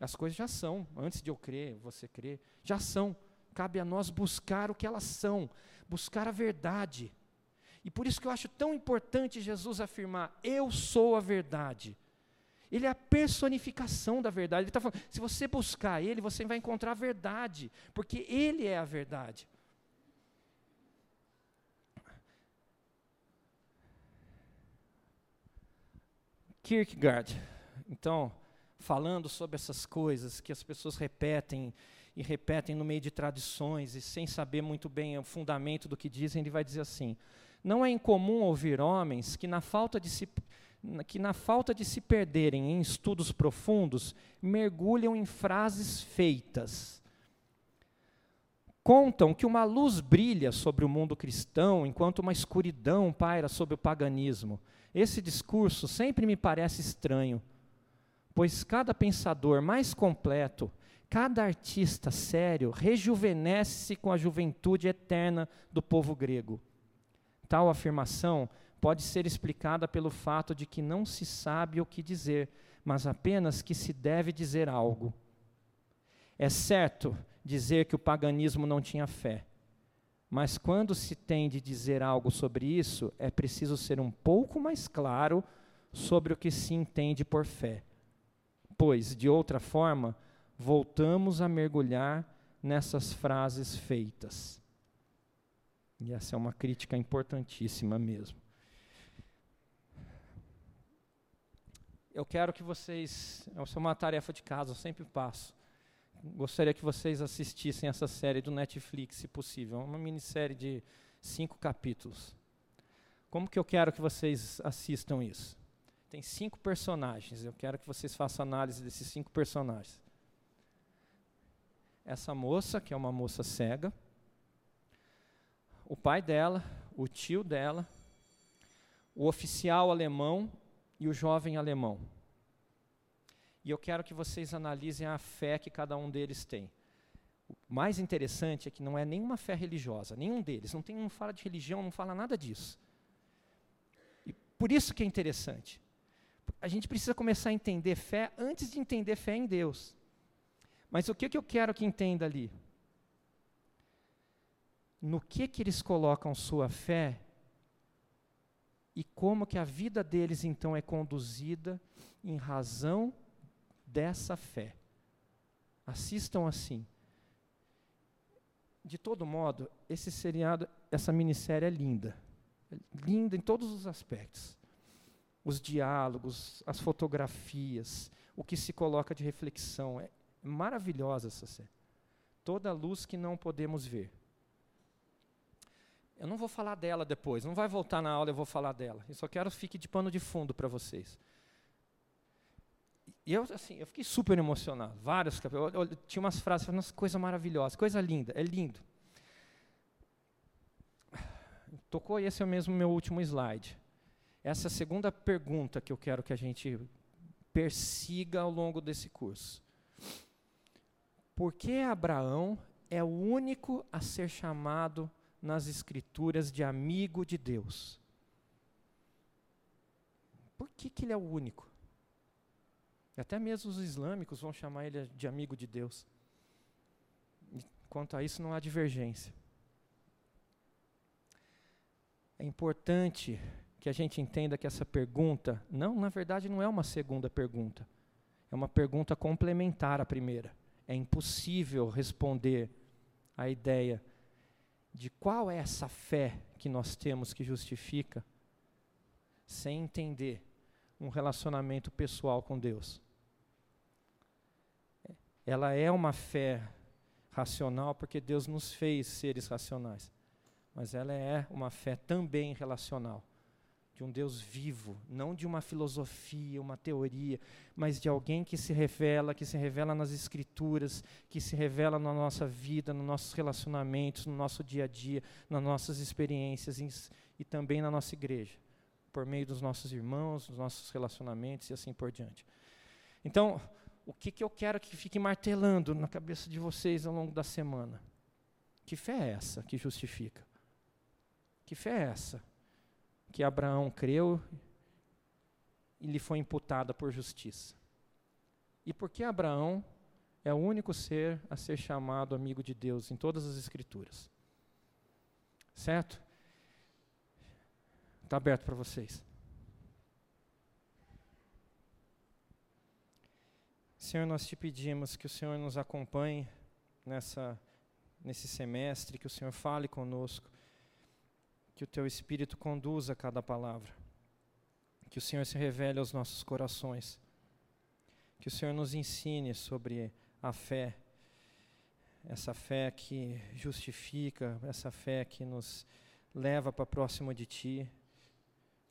As coisas já são. Antes de eu crer, você crer, já são. Cabe a nós buscar o que elas são, buscar a verdade. E por isso que eu acho tão importante Jesus afirmar: eu sou a verdade. Ele é a personificação da verdade. Ele está falando: se você buscar Ele, você vai encontrar a verdade, porque Ele é a verdade. Kierkegaard. Então, falando sobre essas coisas que as pessoas repetem e repetem no meio de tradições e sem saber muito bem o fundamento do que dizem, ele vai dizer assim: Não é incomum ouvir homens que na falta de que na falta de se perderem em estudos profundos, mergulham em frases feitas. Contam que uma luz brilha sobre o mundo cristão, enquanto uma escuridão paira sobre o paganismo. Esse discurso sempre me parece estranho, pois cada pensador mais completo Cada artista sério rejuvenesce com a juventude eterna do povo grego. Tal afirmação pode ser explicada pelo fato de que não se sabe o que dizer, mas apenas que se deve dizer algo. É certo dizer que o paganismo não tinha fé, mas quando se tem de dizer algo sobre isso, é preciso ser um pouco mais claro sobre o que se entende por fé. Pois, de outra forma, voltamos a mergulhar nessas frases feitas. E essa é uma crítica importantíssima mesmo. Eu quero que vocês, essa é uma tarefa de casa, eu sempre passo. Gostaria que vocês assistissem essa série do Netflix, se possível. É uma minissérie de cinco capítulos. Como que eu quero que vocês assistam isso? Tem cinco personagens. Eu quero que vocês façam análise desses cinco personagens essa moça, que é uma moça cega, o pai dela, o tio dela, o oficial alemão e o jovem alemão. E eu quero que vocês analisem a fé que cada um deles tem. O mais interessante é que não é nenhuma fé religiosa, nenhum deles. Não, tem, não fala de religião, não fala nada disso. E por isso que é interessante. A gente precisa começar a entender fé antes de entender fé em Deus. Mas o que, que eu quero que entenda ali? No que, que eles colocam sua fé e como que a vida deles então é conduzida em razão dessa fé. Assistam assim. De todo modo, esse seriado, essa minissérie é linda. É linda em todos os aspectos. Os diálogos, as fotografias, o que se coloca de reflexão. É, maravilhosa essa série. Toda luz que não podemos ver. Eu não vou falar dela depois, não vai voltar na aula, eu vou falar dela. Eu só quero que fique de pano de fundo para vocês. E eu, assim, eu fiquei super emocionado. Vários capítulos. Eu, eu, tinha umas frases, umas coisa maravilhosa, coisa linda, é lindo. Tocou, esse é mesmo meu último slide. Essa é a segunda pergunta que eu quero que a gente persiga ao longo desse curso. Por que Abraão é o único a ser chamado nas Escrituras de amigo de Deus? Por que, que ele é o único? Até mesmo os islâmicos vão chamar ele de amigo de Deus. Quanto a isso, não há divergência. É importante que a gente entenda que essa pergunta, não, na verdade, não é uma segunda pergunta. É uma pergunta complementar à primeira é impossível responder à ideia de qual é essa fé que nós temos que justifica sem entender um relacionamento pessoal com Deus. Ela é uma fé racional porque Deus nos fez seres racionais, mas ela é uma fé também relacional de um Deus vivo, não de uma filosofia, uma teoria, mas de alguém que se revela, que se revela nas escrituras, que se revela na nossa vida, nos nossos relacionamentos, no nosso dia a dia, nas nossas experiências e, também na nossa igreja, por meio dos nossos irmãos, dos nossos relacionamentos e assim por diante. Então, o que, que eu quero que fique martelando na cabeça de vocês ao longo da semana? Que fé é essa que justifica? Que fé é essa? Que Abraão creu e lhe foi imputada por justiça. E por que Abraão é o único ser a ser chamado amigo de Deus em todas as Escrituras? Certo? Está aberto para vocês. Senhor, nós te pedimos que o Senhor nos acompanhe nessa, nesse semestre, que o Senhor fale conosco que o teu Espírito conduza cada palavra. Que o Senhor se revele aos nossos corações. Que o Senhor nos ensine sobre a fé, essa fé que justifica, essa fé que nos leva para próximo de Ti.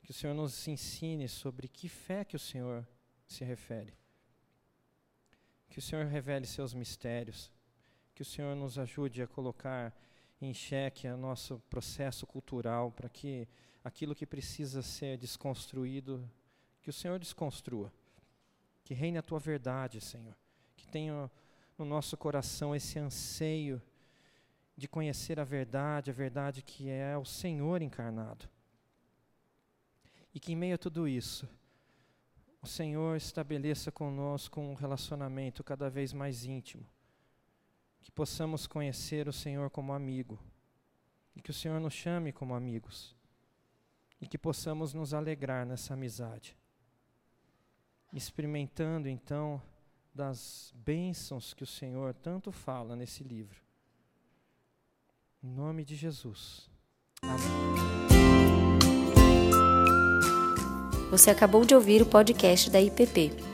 Que o Senhor nos ensine sobre que fé que o Senhor se refere. Que o Senhor revele seus mistérios. Que o Senhor nos ajude a colocar em xeque o nosso processo cultural para que aquilo que precisa ser desconstruído, que o Senhor desconstrua. Que reine a tua verdade, Senhor. Que tenha no nosso coração esse anseio de conhecer a verdade, a verdade que é o Senhor encarnado. E que em meio a tudo isso, o Senhor estabeleça conosco um relacionamento cada vez mais íntimo. Que possamos conhecer o Senhor como amigo. E que o Senhor nos chame como amigos. E que possamos nos alegrar nessa amizade experimentando então das bênçãos que o Senhor tanto fala nesse livro. Em nome de Jesus. Amém. Você acabou de ouvir o podcast da IPP.